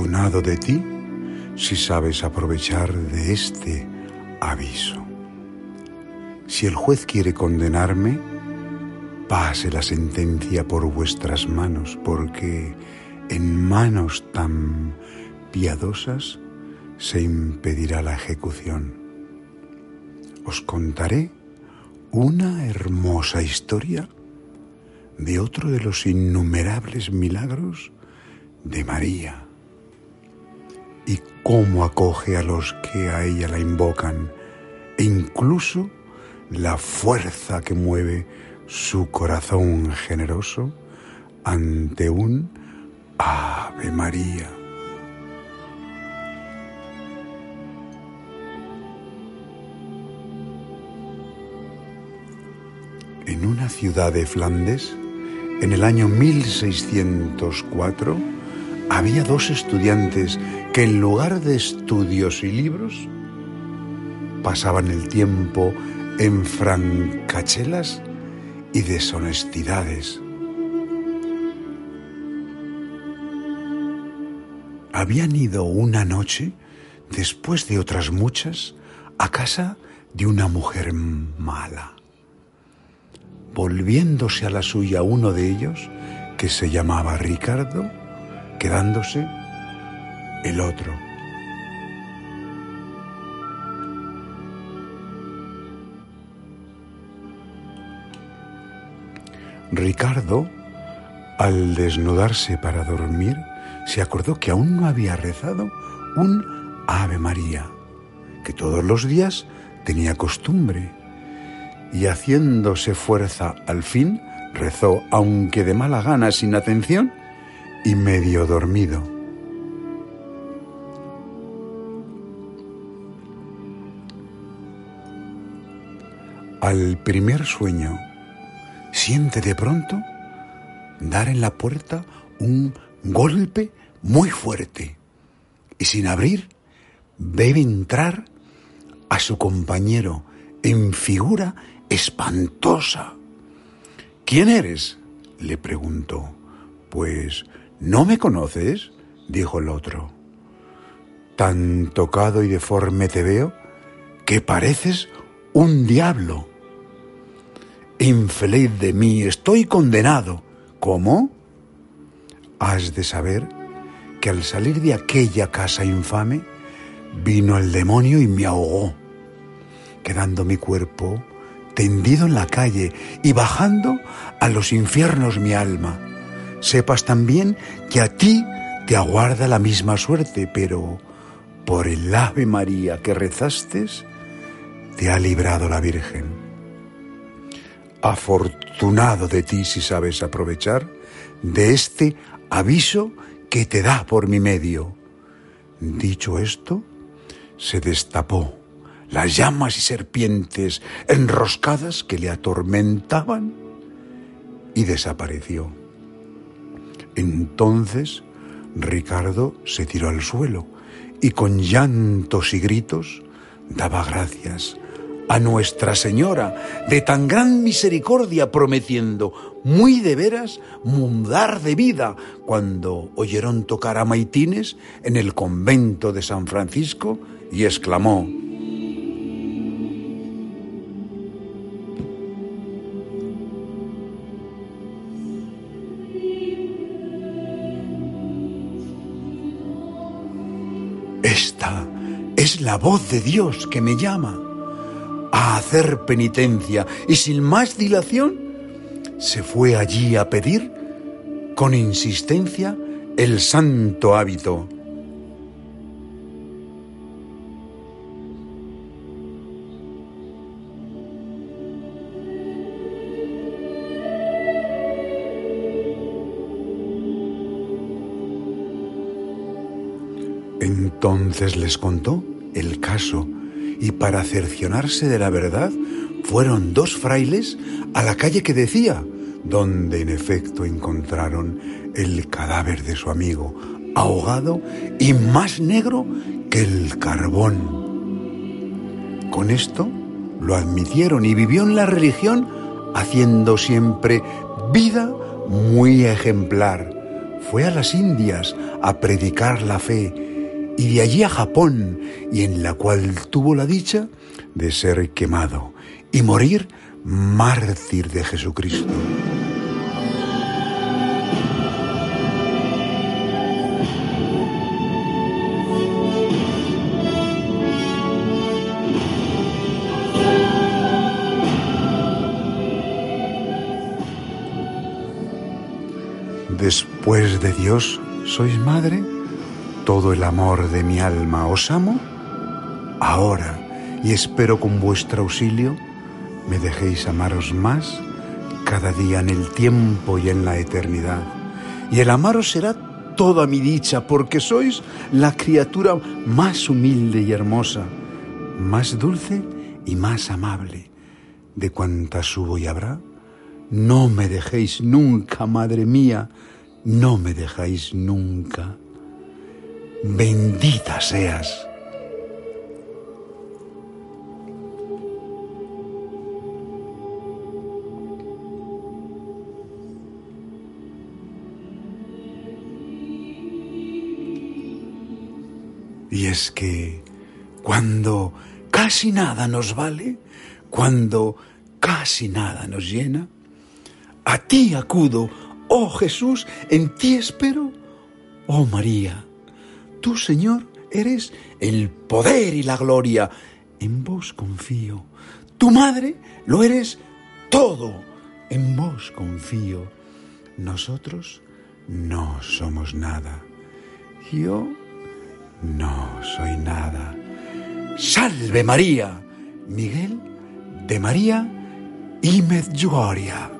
De ti si sabes aprovechar de este aviso. Si el juez quiere condenarme, pase la sentencia por vuestras manos, porque en manos tan piadosas se impedirá la ejecución. Os contaré una hermosa historia de otro de los innumerables milagros de María cómo acoge a los que a ella la invocan e incluso la fuerza que mueve su corazón generoso ante un Ave María. En una ciudad de Flandes, en el año 1604, había dos estudiantes que en lugar de estudios y libros pasaban el tiempo en francachelas y deshonestidades. Habían ido una noche, después de otras muchas, a casa de una mujer mala. Volviéndose a la suya uno de ellos, que se llamaba Ricardo, quedándose el otro. Ricardo, al desnudarse para dormir, se acordó que aún no había rezado un Ave María, que todos los días tenía costumbre, y haciéndose fuerza al fin, rezó, aunque de mala gana, sin atención, y medio dormido. Al primer sueño, siente de pronto dar en la puerta un golpe muy fuerte y sin abrir ve entrar a su compañero en figura espantosa. ¿Quién eres? le preguntó. Pues ¿No me conoces? dijo el otro. Tan tocado y deforme te veo que pareces un diablo. Infeliz de mí, estoy condenado. ¿Cómo? Has de saber que al salir de aquella casa infame, vino el demonio y me ahogó, quedando mi cuerpo tendido en la calle y bajando a los infiernos mi alma sepas también que a ti te aguarda la misma suerte, pero por el Ave María que rezaste, te ha librado la Virgen. Afortunado de ti si sabes aprovechar de este aviso que te da por mi medio. Dicho esto, se destapó las llamas y serpientes enroscadas que le atormentaban y desapareció. Entonces Ricardo se tiró al suelo y con llantos y gritos daba gracias a Nuestra Señora de tan gran misericordia, prometiendo muy de veras mudar de vida cuando oyeron tocar a maitines en el convento de San Francisco y exclamó, Es la voz de Dios que me llama a hacer penitencia y sin más dilación se fue allí a pedir con insistencia el santo hábito. Entonces les contó el caso y para cercionarse de la verdad fueron dos frailes a la calle que decía, donde en efecto encontraron el cadáver de su amigo, ahogado y más negro que el carbón. Con esto lo admitieron y vivió en la religión haciendo siempre vida muy ejemplar. Fue a las Indias a predicar la fe y de allí a Japón, y en la cual tuvo la dicha de ser quemado y morir mártir de Jesucristo. Después de Dios, ¿sois madre? Todo el amor de mi alma os amo, ahora, y espero con vuestro auxilio, me dejéis amaros más cada día en el tiempo y en la eternidad. Y el amaros será toda mi dicha, porque sois la criatura más humilde y hermosa, más dulce y más amable de cuantas hubo y habrá. No me dejéis nunca, madre mía, no me dejáis nunca bendita seas. Y es que cuando casi nada nos vale, cuando casi nada nos llena, a ti acudo, oh Jesús, en ti espero, oh María Tú, Señor, eres el poder y la gloria. En vos confío. Tu madre lo eres todo. En vos confío. Nosotros no somos nada. Yo no soy nada. Salve María. Miguel de María y Medjugorje.